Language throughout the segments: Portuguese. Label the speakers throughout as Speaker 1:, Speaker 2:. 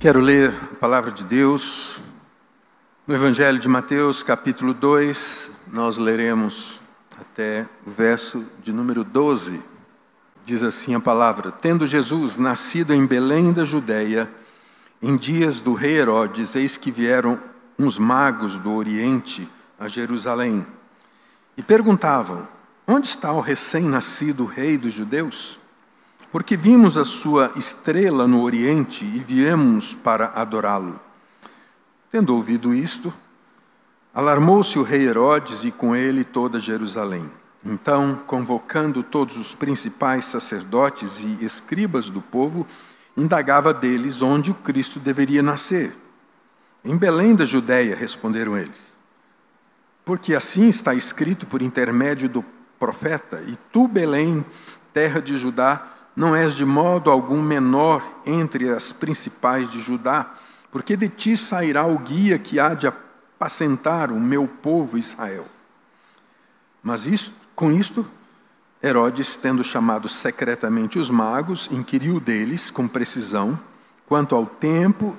Speaker 1: Quero ler a palavra de Deus no Evangelho de Mateus, capítulo 2, nós leremos até o verso de número 12. Diz assim a palavra: Tendo Jesus nascido em Belém da Judéia, em dias do rei Herodes, eis que vieram uns magos do Oriente a Jerusalém e perguntavam: Onde está o recém-nascido rei dos judeus? Porque vimos a sua estrela no Oriente e viemos para adorá-lo. Tendo ouvido isto, alarmou-se o rei Herodes e com ele toda Jerusalém. Então, convocando todos os principais sacerdotes e escribas do povo, indagava deles onde o Cristo deveria nascer. Em Belém da Judéia, responderam eles. Porque assim está escrito por intermédio do profeta: E tu, Belém, terra de Judá, não és de modo algum menor entre as principais de Judá, porque de ti sairá o guia que há de apacentar o meu povo Israel. Mas isto, com isto, Herodes, tendo chamado secretamente os magos, inquiriu deles com precisão quanto ao tempo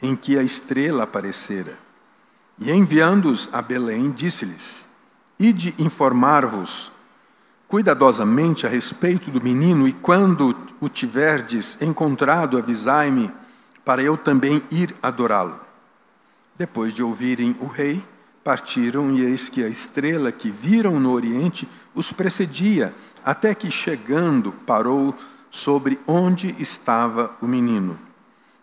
Speaker 1: em que a estrela aparecera. E enviando-os a Belém, disse-lhes: Ide informar-vos cuidadosamente a respeito do menino, e quando o tiverdes encontrado, avisai-me, para eu também ir adorá-lo. Depois de ouvirem o rei, partiram, e eis que a estrela que viram no oriente os precedia, até que, chegando, parou sobre onde estava o menino.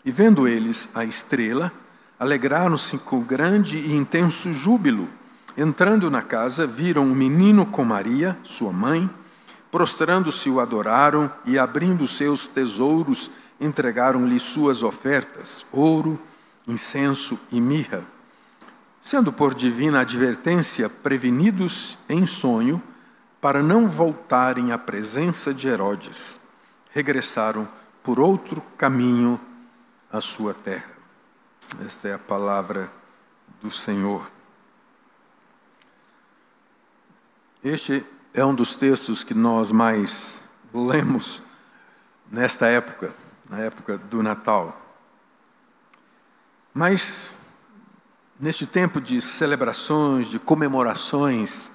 Speaker 1: E vendo eles a estrela, alegraram-se com grande e intenso júbilo. Entrando na casa, viram o menino com Maria, sua mãe, prostrando-se o adoraram e, abrindo seus tesouros, entregaram-lhe suas ofertas: ouro, incenso e mirra. Sendo por divina advertência prevenidos em sonho, para não voltarem à presença de Herodes, regressaram por outro caminho à sua terra. Esta é a palavra do Senhor. Este é um dos textos que nós mais lemos nesta época, na época do Natal. Mas, neste tempo de celebrações, de comemorações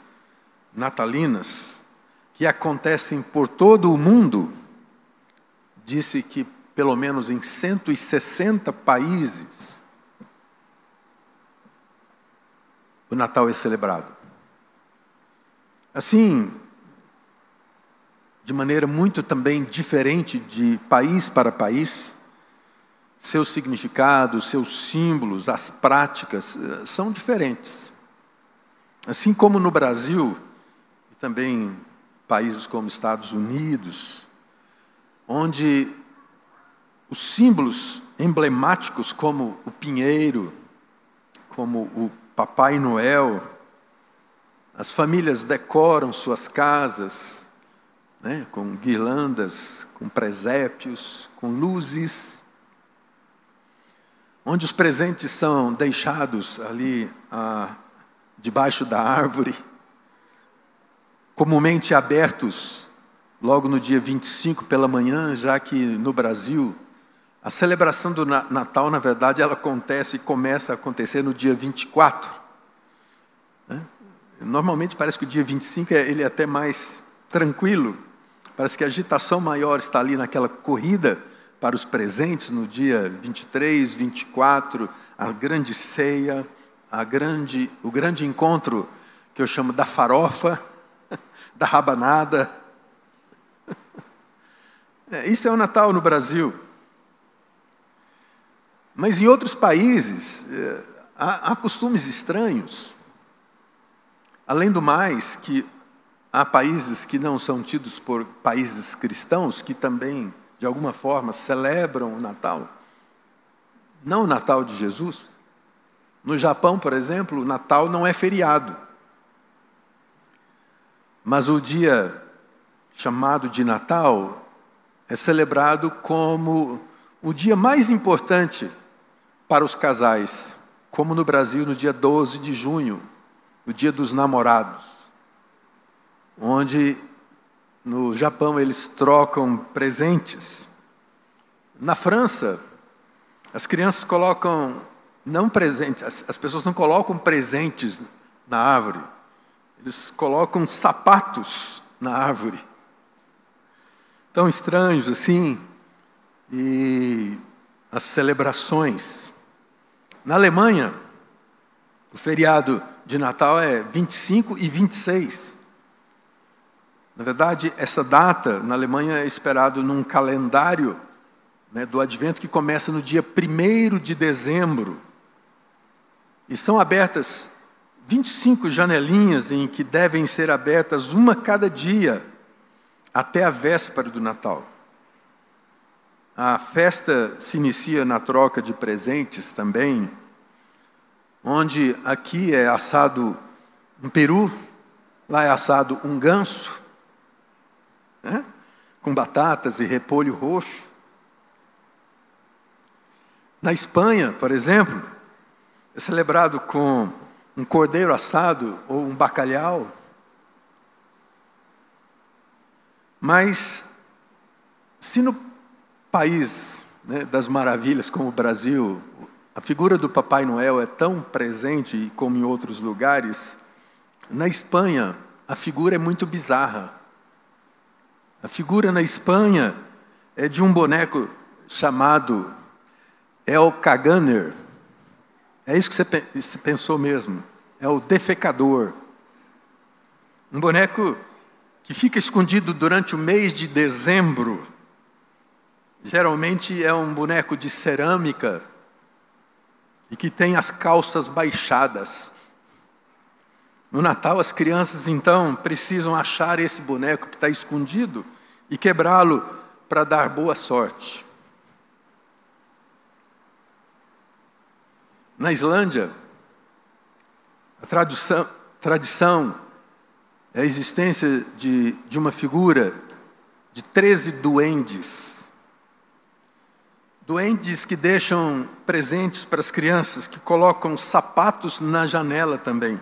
Speaker 1: natalinas, que acontecem por todo o mundo, disse que pelo menos em 160 países o Natal é celebrado. Assim, de maneira muito também diferente de país para país, seus significados, seus símbolos, as práticas eh, são diferentes. Assim como no Brasil, e também países como Estados Unidos, onde os símbolos emblemáticos como o pinheiro, como o Papai Noel, as famílias decoram suas casas né, com guirlandas, com presépios, com luzes, onde os presentes são deixados ali ah, debaixo da árvore, comumente abertos logo no dia 25 pela manhã, já que no Brasil a celebração do Natal, na verdade, ela acontece e começa a acontecer no dia 24. Normalmente parece que o dia 25 é, ele é até mais tranquilo. Parece que a agitação maior está ali naquela corrida para os presentes no dia 23, 24, a grande ceia, a grande, o grande encontro que eu chamo da farofa, da rabanada. É, isso é o Natal no Brasil. Mas em outros países é, há, há costumes estranhos. Além do mais, que há países que não são tidos por países cristãos que também, de alguma forma, celebram o Natal. Não o Natal de Jesus. No Japão, por exemplo, o Natal não é feriado. Mas o dia chamado de Natal é celebrado como o dia mais importante para os casais, como no Brasil no dia 12 de junho, o Dia dos Namorados, onde no Japão eles trocam presentes. Na França, As crianças colocam não presentes, as, as pessoas não colocam presentes na árvore, eles colocam sapatos na árvore. Tão estranhos assim, e as celebrações. Na Alemanha, o feriado de Natal é 25 e 26. Na verdade, essa data na Alemanha é esperado num calendário né, do Advento que começa no dia 1 de dezembro. E são abertas 25 janelinhas em que devem ser abertas uma cada dia até a véspera do Natal. A festa se inicia na troca de presentes também, onde aqui é assado um peru, lá é assado um ganso, né? com batatas e repolho roxo. Na Espanha, por exemplo, é celebrado com um cordeiro assado ou um bacalhau. Mas, se no país né, das maravilhas como o Brasil, a figura do Papai Noel é tão presente como em outros lugares, na Espanha a figura é muito bizarra. A figura na Espanha é de um boneco chamado El Caganer. É isso que você pensou mesmo. É o defecador. Um boneco que fica escondido durante o mês de dezembro. Geralmente é um boneco de cerâmica e que tem as calças baixadas. No Natal, as crianças então precisam achar esse boneco que está escondido e quebrá-lo para dar boa sorte. Na Islândia, a tradição, é a existência de, de uma figura de 13 duendes. Duendes que deixam presentes para as crianças, que colocam sapatos na janela também.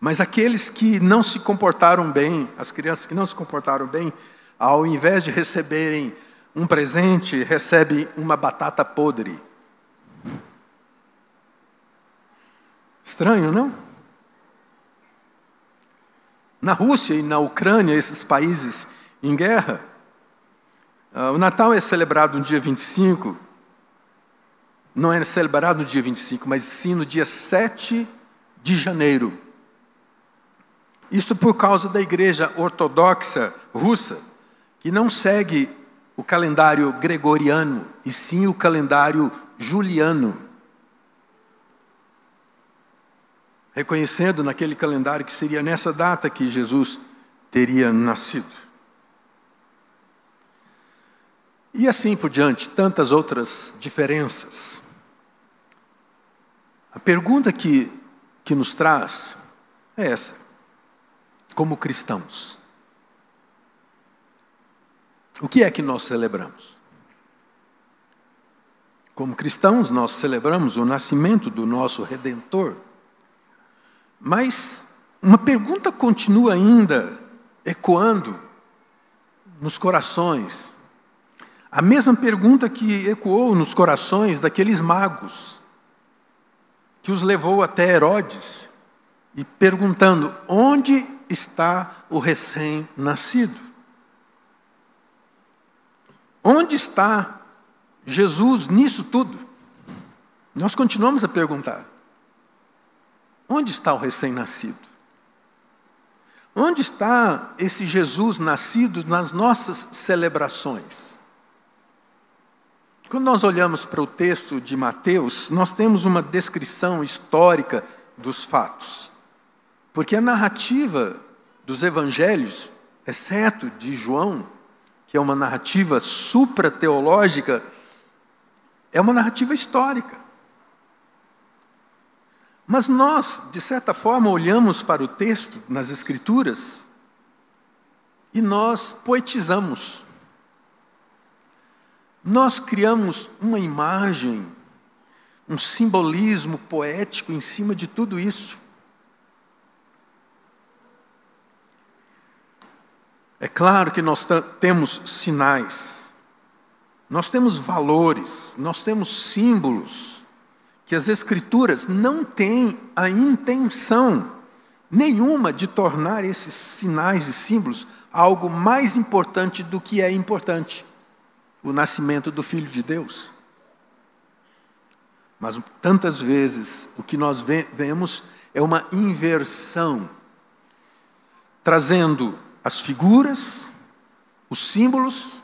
Speaker 1: Mas aqueles que não se comportaram bem, as crianças que não se comportaram bem, ao invés de receberem um presente, recebem uma batata podre. Estranho, não? Na Rússia e na Ucrânia, esses países em guerra, o Natal é celebrado no dia 25, não é celebrado no dia 25, mas sim no dia 7 de janeiro. Isso por causa da igreja ortodoxa russa, que não segue o calendário gregoriano, e sim o calendário juliano. Reconhecendo naquele calendário que seria nessa data que Jesus teria nascido. E assim por diante, tantas outras diferenças. A pergunta que, que nos traz é essa: como cristãos. O que é que nós celebramos? Como cristãos, nós celebramos o nascimento do nosso redentor. Mas uma pergunta continua ainda ecoando nos corações. A mesma pergunta que ecoou nos corações daqueles magos, que os levou até Herodes, e perguntando: onde está o recém-nascido? Onde está Jesus nisso tudo? Nós continuamos a perguntar: onde está o recém-nascido? Onde está esse Jesus nascido nas nossas celebrações? Quando nós olhamos para o texto de Mateus, nós temos uma descrição histórica dos fatos. Porque a narrativa dos evangelhos, exceto de João, que é uma narrativa supra-teológica, é uma narrativa histórica. Mas nós, de certa forma, olhamos para o texto nas Escrituras e nós poetizamos. Nós criamos uma imagem, um simbolismo poético em cima de tudo isso. É claro que nós temos sinais. nós temos valores, nós temos símbolos que as Escrituras não têm a intenção nenhuma de tornar esses sinais e símbolos algo mais importante do que é importante o nascimento do Filho de Deus. Mas tantas vezes o que nós vemos é uma inversão, trazendo as figuras, os símbolos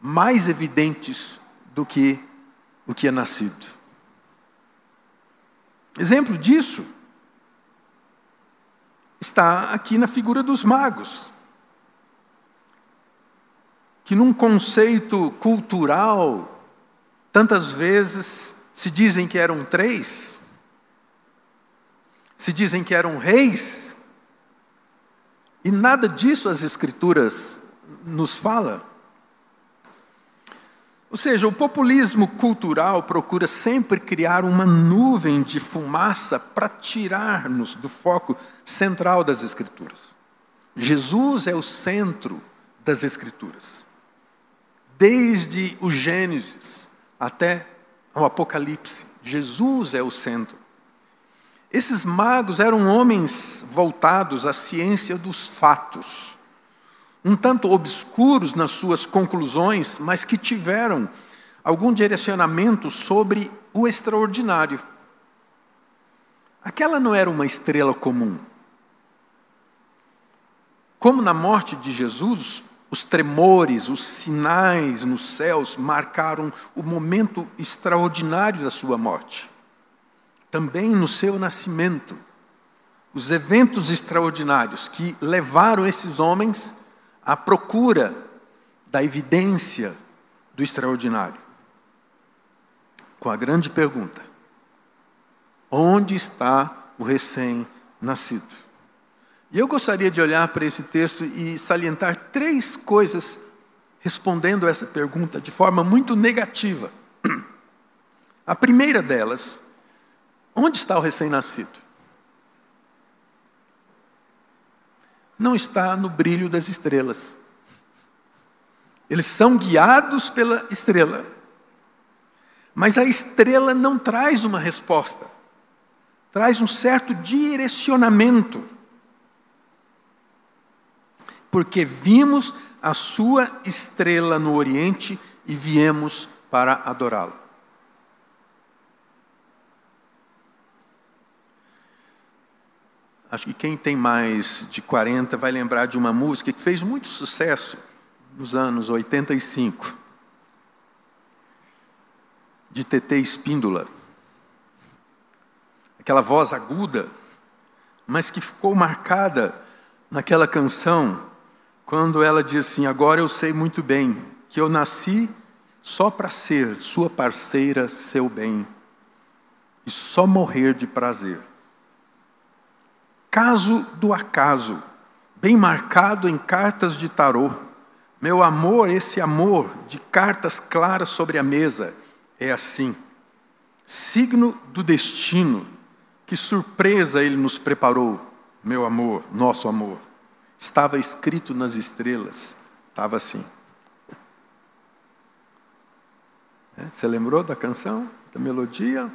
Speaker 1: mais evidentes do que o que é nascido. Exemplo disso está aqui na figura dos magos, que num conceito cultural, tantas vezes se dizem que eram três, se dizem que eram reis, e nada disso as Escrituras nos fala. Ou seja, o populismo cultural procura sempre criar uma nuvem de fumaça para tirar-nos do foco central das Escrituras. Jesus é o centro das Escrituras. Desde o Gênesis até ao Apocalipse. Jesus é o centro. Esses magos eram homens voltados à ciência dos fatos, um tanto obscuros nas suas conclusões, mas que tiveram algum direcionamento sobre o extraordinário. Aquela não era uma estrela comum. Como na morte de Jesus, os tremores, os sinais nos céus marcaram o momento extraordinário da sua morte. Também no seu nascimento, os eventos extraordinários que levaram esses homens à procura da evidência do extraordinário. Com a grande pergunta: onde está o recém-nascido? E eu gostaria de olhar para esse texto e salientar três coisas respondendo essa pergunta de forma muito negativa. A primeira delas, onde está o recém-nascido? Não está no brilho das estrelas. Eles são guiados pela estrela. Mas a estrela não traz uma resposta, traz um certo direcionamento porque vimos a sua estrela no Oriente e viemos para adorá-lo. Acho que quem tem mais de 40 vai lembrar de uma música que fez muito sucesso nos anos 85, de TT Espíndola. Aquela voz aguda, mas que ficou marcada naquela canção quando ela diz assim: Agora eu sei muito bem que eu nasci só para ser sua parceira, seu bem, e só morrer de prazer. Caso do acaso, bem marcado em cartas de tarô, meu amor, esse amor de cartas claras sobre a mesa, é assim. Signo do destino, que surpresa ele nos preparou, meu amor, nosso amor. Estava escrito nas estrelas, estava assim. É, você lembrou da canção, da melodia,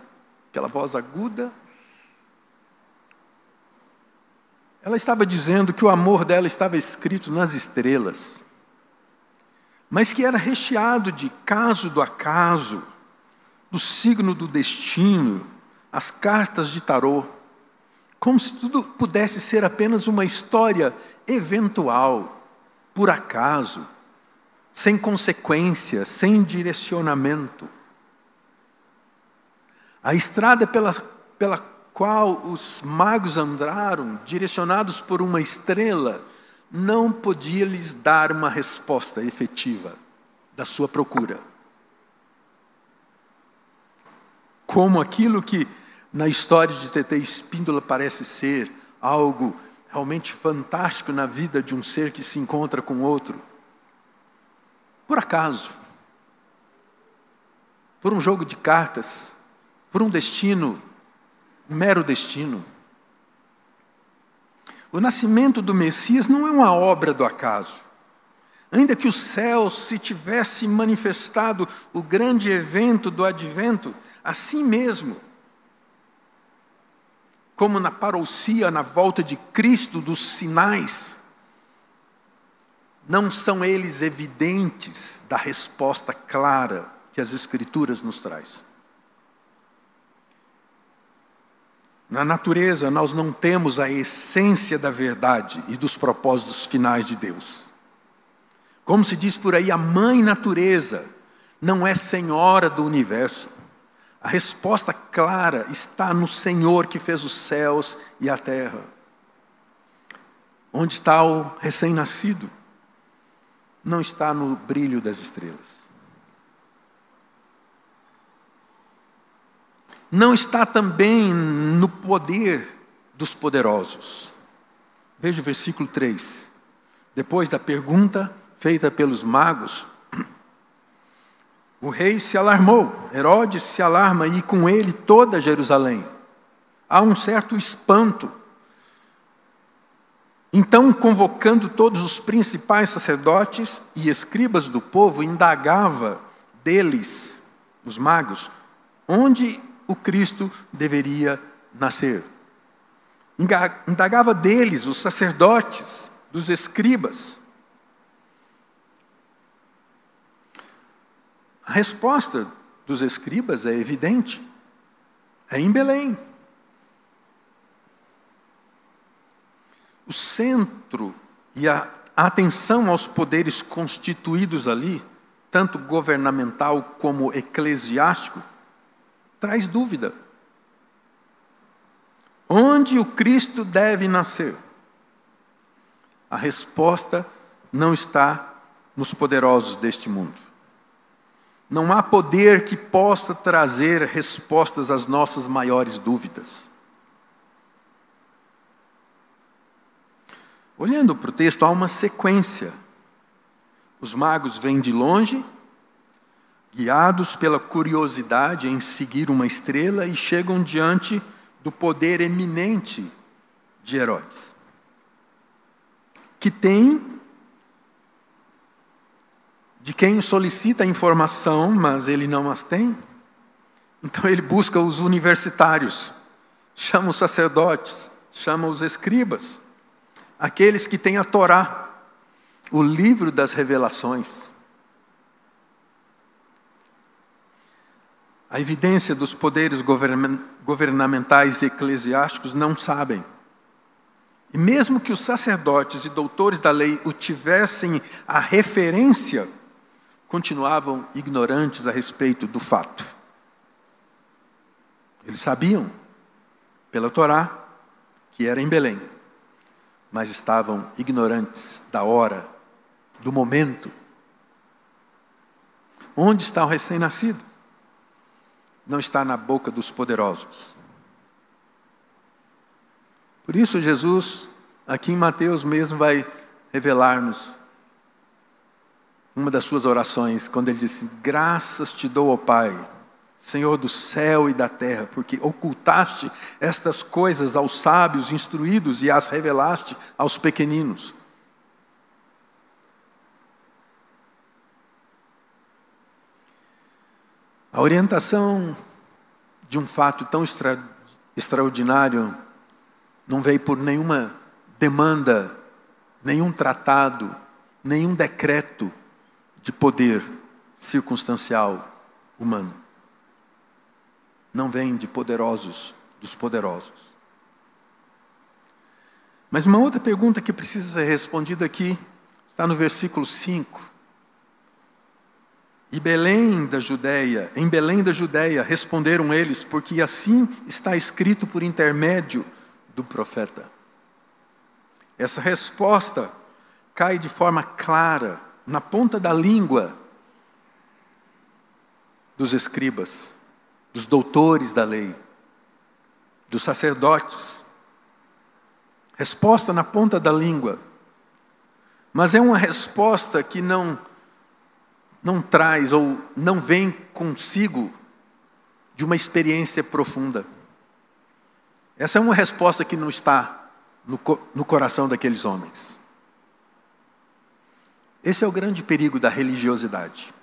Speaker 1: aquela voz aguda? Ela estava dizendo que o amor dela estava escrito nas estrelas, mas que era recheado de caso do acaso, do signo do destino, as cartas de tarô, como se tudo pudesse ser apenas uma história eventual, por acaso, sem consequência, sem direcionamento. A estrada pela, pela qual os magos andaram, direcionados por uma estrela, não podia lhes dar uma resposta efetiva da sua procura. Como aquilo que na história de TT Espíndola parece ser algo realmente fantástico na vida de um ser que se encontra com outro. Por acaso, por um jogo de cartas, por um destino, um mero destino. O nascimento do Messias não é uma obra do acaso. Ainda que o céu se tivesse manifestado o grande evento do advento, assim mesmo, como na parousia, na volta de Cristo dos sinais, não são eles evidentes da resposta clara que as Escrituras nos traz. Na natureza, nós não temos a essência da verdade e dos propósitos finais de Deus. Como se diz por aí, a mãe natureza não é senhora do universo. A resposta clara está no Senhor que fez os céus e a terra. Onde está o recém-nascido? Não está no brilho das estrelas. Não está também no poder dos poderosos. Veja o versículo 3. Depois da pergunta, feita pelos magos, o rei se alarmou, Herodes se alarma e com ele toda Jerusalém. Há um certo espanto. Então, convocando todos os principais sacerdotes e escribas do povo, indagava deles, os magos, onde o Cristo deveria nascer. Indagava deles, os sacerdotes, dos escribas. A resposta dos escribas é evidente. É em Belém. O centro e a atenção aos poderes constituídos ali, tanto governamental como eclesiástico, traz dúvida. Onde o Cristo deve nascer? A resposta não está nos poderosos deste mundo. Não há poder que possa trazer respostas às nossas maiores dúvidas. Olhando para o texto, há uma sequência. Os magos vêm de longe, guiados pela curiosidade em seguir uma estrela, e chegam diante do poder eminente de Herodes, que tem de quem solicita informação, mas ele não as tem. Então ele busca os universitários, chama os sacerdotes, chama os escribas, aqueles que têm a Torá, o livro das revelações. A evidência dos poderes governamentais e eclesiásticos não sabem. E mesmo que os sacerdotes e doutores da lei o tivessem a referência, continuavam ignorantes a respeito do fato. Eles sabiam, pela Torá, que era em Belém, mas estavam ignorantes da hora, do momento. Onde está o recém-nascido? Não está na boca dos poderosos. Por isso, Jesus, aqui em Mateus mesmo, vai revelar-nos uma das suas orações, quando ele disse: Graças te dou, ó Pai, Senhor do céu e da terra, porque ocultaste estas coisas aos sábios instruídos e as revelaste aos pequeninos. A orientação de um fato tão extra, extraordinário não veio por nenhuma demanda, nenhum tratado, nenhum decreto de poder circunstancial humano. Não vem de poderosos, dos poderosos. Mas uma outra pergunta que precisa ser respondida aqui está no versículo 5. E Belém da Judéia, em Belém da Judéia, responderam eles, porque assim está escrito por intermédio do profeta. Essa resposta cai de forma clara na ponta da língua dos escribas, dos doutores da lei, dos sacerdotes. Resposta na ponta da língua. Mas é uma resposta que não não traz ou não vem consigo de uma experiência profunda. Essa é uma resposta que não está no, no coração daqueles homens. Esse é o grande perigo da religiosidade.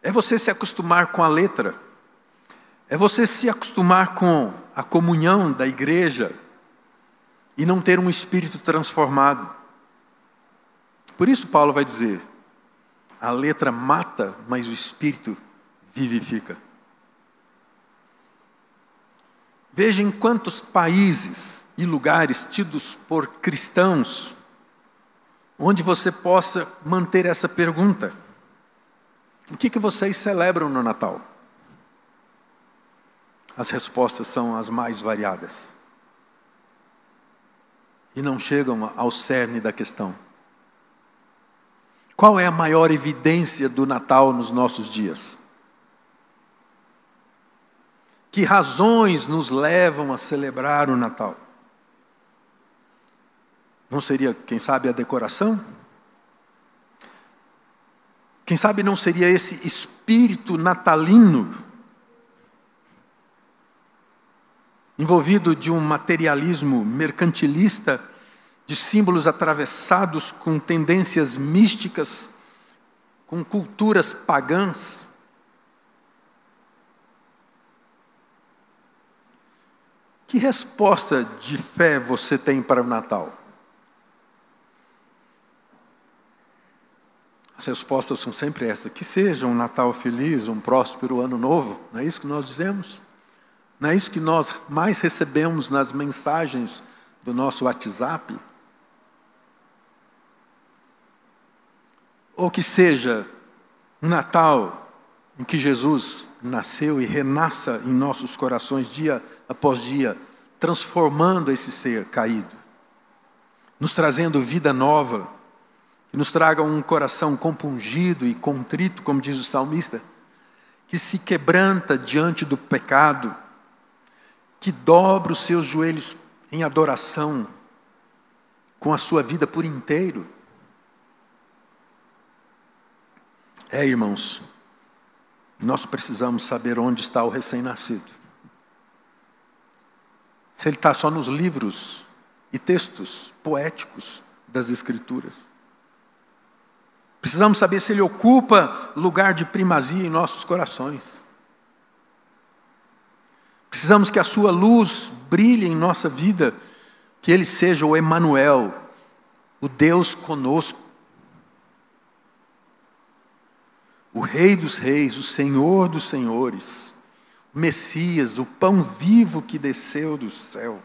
Speaker 1: É você se acostumar com a letra, é você se acostumar com a comunhão da igreja e não ter um espírito transformado. Por isso, Paulo vai dizer: a letra mata, mas o espírito vivifica. Veja em quantos países e lugares tidos por cristãos, onde você possa manter essa pergunta: o que, que vocês celebram no Natal? As respostas são as mais variadas e não chegam ao cerne da questão. Qual é a maior evidência do Natal nos nossos dias? Que razões nos levam a celebrar o Natal? Não seria, quem sabe, a decoração? Quem sabe não seria esse espírito natalino, envolvido de um materialismo mercantilista, de símbolos atravessados com tendências místicas, com culturas pagãs. Que resposta de fé você tem para o Natal? As respostas são sempre essas: que seja um Natal feliz, um próspero ano novo, não é isso que nós dizemos? Não é isso que nós mais recebemos nas mensagens do nosso WhatsApp? Ou que seja um Natal em que Jesus nasceu e renasça em nossos corações dia após dia, transformando esse ser caído, nos trazendo vida nova, que nos traga um coração compungido e contrito, como diz o salmista, que se quebranta diante do pecado, que dobra os seus joelhos em adoração, com a sua vida por inteiro É, irmãos, nós precisamos saber onde está o recém-nascido. Se ele está só nos livros e textos poéticos das Escrituras. Precisamos saber se ele ocupa lugar de primazia em nossos corações. Precisamos que a sua luz brilhe em nossa vida, que ele seja o Emanuel, o Deus conosco o Rei dos Reis, o Senhor dos Senhores, o Messias, o pão vivo que desceu do céu,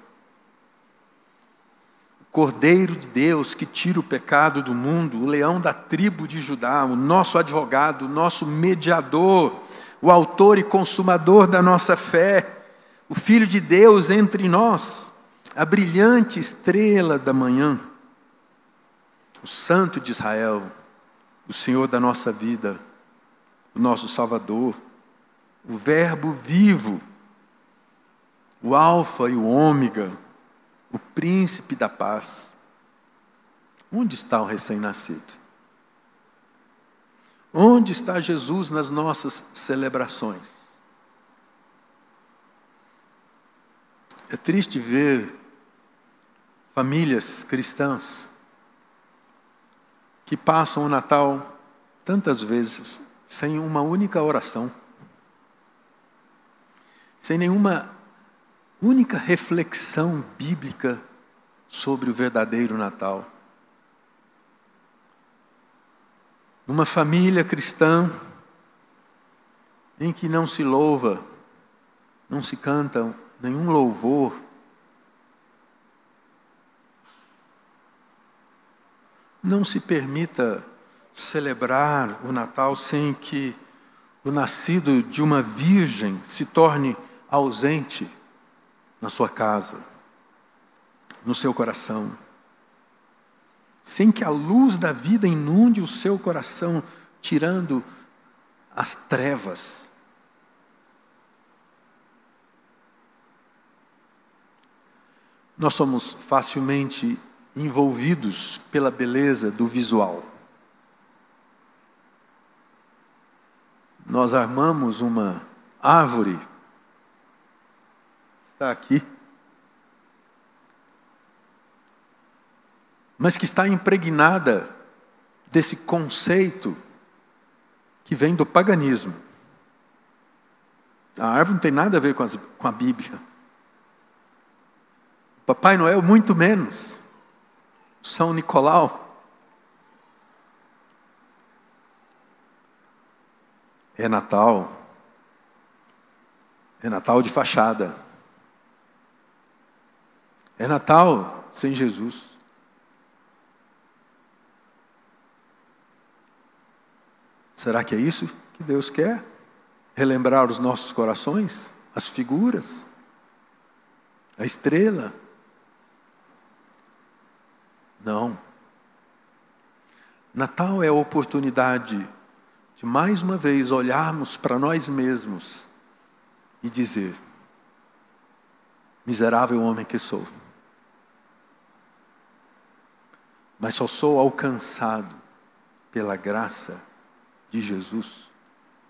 Speaker 1: Cordeiro de Deus que tira o pecado do mundo, o leão da tribo de Judá, o nosso advogado, o nosso mediador, o autor e consumador da nossa fé, o Filho de Deus entre nós, a brilhante estrela da manhã, o Santo de Israel, o Senhor da nossa vida o nosso Salvador, o Verbo vivo, o Alfa e o Ômega, o Príncipe da paz. Onde está o recém-nascido? Onde está Jesus nas nossas celebrações? É triste ver famílias cristãs que passam o Natal tantas vezes sem uma única oração, sem nenhuma única reflexão bíblica sobre o verdadeiro Natal. Numa família cristã em que não se louva, não se canta nenhum louvor, não se permita celebrar o Natal sem que o nascido de uma virgem se torne ausente na sua casa, no seu coração. Sem que a luz da vida inunde o seu coração, tirando as trevas. Nós somos facilmente envolvidos pela beleza do visual. nós armamos uma árvore, está aqui, mas que está impregnada desse conceito que vem do paganismo. A árvore não tem nada a ver com, as, com a Bíblia. Papai Noel, muito menos. São Nicolau. É Natal. É Natal de fachada. É Natal sem Jesus. Será que é isso que Deus quer? Relembrar os nossos corações? As figuras? A estrela? Não. Natal é a oportunidade de mais uma vez olharmos para nós mesmos e dizer: miserável homem que sou, mas só sou alcançado pela graça de Jesus,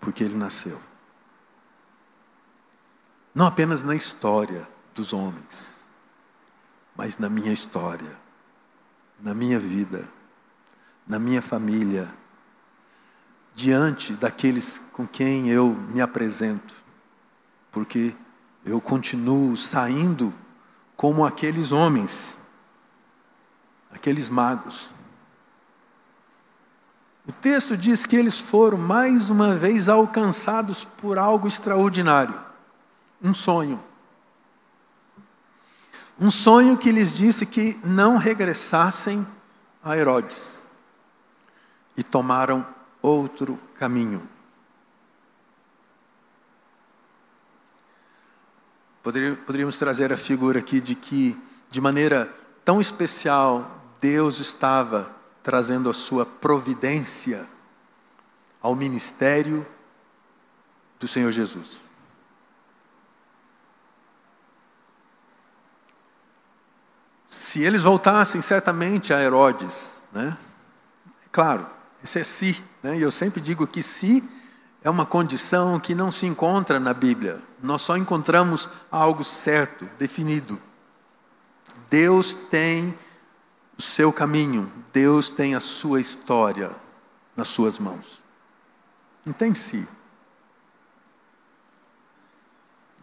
Speaker 1: porque ele nasceu. Não apenas na história dos homens, mas na minha história, na minha vida, na minha família, diante daqueles com quem eu me apresento, porque eu continuo saindo como aqueles homens, aqueles magos, o texto diz que eles foram mais uma vez alcançados por algo extraordinário um sonho. Um sonho que lhes disse que não regressassem a Herodes e tomaram outro caminho. Poderíamos trazer a figura aqui de que, de maneira tão especial, Deus estava trazendo a sua providência ao ministério do Senhor Jesus. Se eles voltassem certamente a Herodes, né? Claro, esse é se, né? E eu sempre digo que se é uma condição que não se encontra na Bíblia. Nós só encontramos algo certo, definido. Deus tem o seu caminho, Deus tem a sua história nas suas mãos. Não tem si.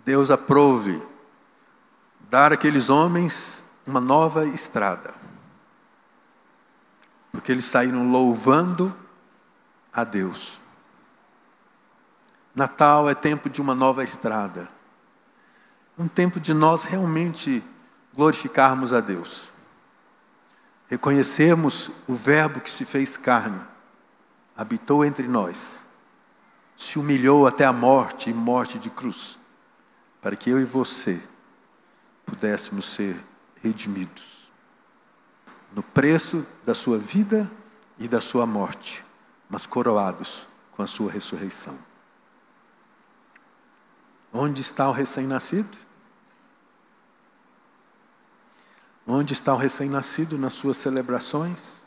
Speaker 1: Deus aprove dar àqueles homens uma nova estrada. Porque eles saíram louvando a Deus. Natal é tempo de uma nova estrada. Um tempo de nós realmente glorificarmos a Deus reconhecemos o Verbo que se fez carne, habitou entre nós, se humilhou até a morte e morte de cruz, para que eu e você pudéssemos ser redimidos no preço da sua vida e da sua morte, mas coroados com a sua ressurreição. Onde está o recém-nascido? Onde está o recém-nascido nas suas celebrações?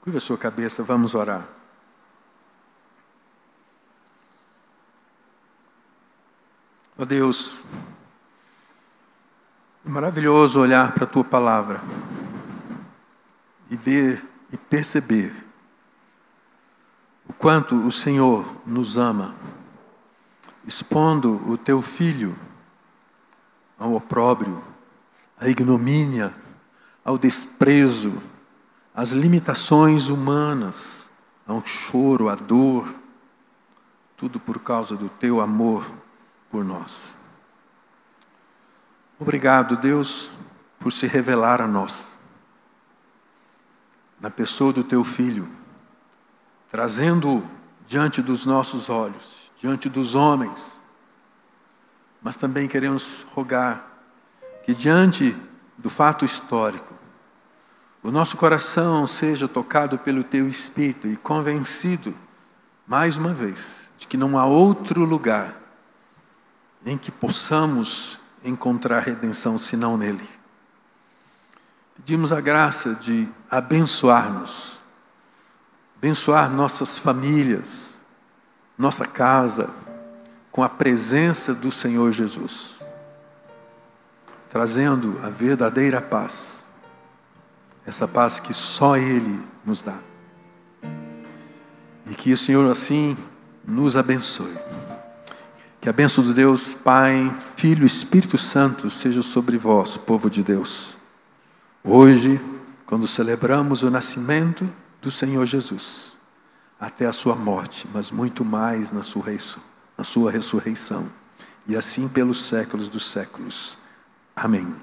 Speaker 1: Curva a sua cabeça, vamos orar. Ó oh Deus, é maravilhoso olhar para a tua palavra e ver e perceber o quanto o Senhor nos ama, expondo o teu filho ao opróbrio, à ignomínia, ao desprezo, às limitações humanas, ao choro, à dor, tudo por causa do teu amor por nós. Obrigado, Deus, por se revelar a nós, na pessoa do teu filho, trazendo-o diante dos nossos olhos, diante dos homens, mas também queremos rogar que, diante do fato histórico, o nosso coração seja tocado pelo Teu Espírito e convencido, mais uma vez, de que não há outro lugar em que possamos encontrar redenção senão nele. Pedimos a graça de abençoar-nos, abençoar nossas famílias, nossa casa, com a presença do Senhor Jesus. trazendo a verdadeira paz. Essa paz que só Ele nos dá. E que o Senhor assim nos abençoe. Que a bênção de Deus, Pai, Filho e Espírito Santo seja sobre vós, povo de Deus. Hoje, quando celebramos o nascimento do Senhor Jesus, até a sua morte, mas muito mais na sua, na sua ressurreição, e assim pelos séculos dos séculos. Amém.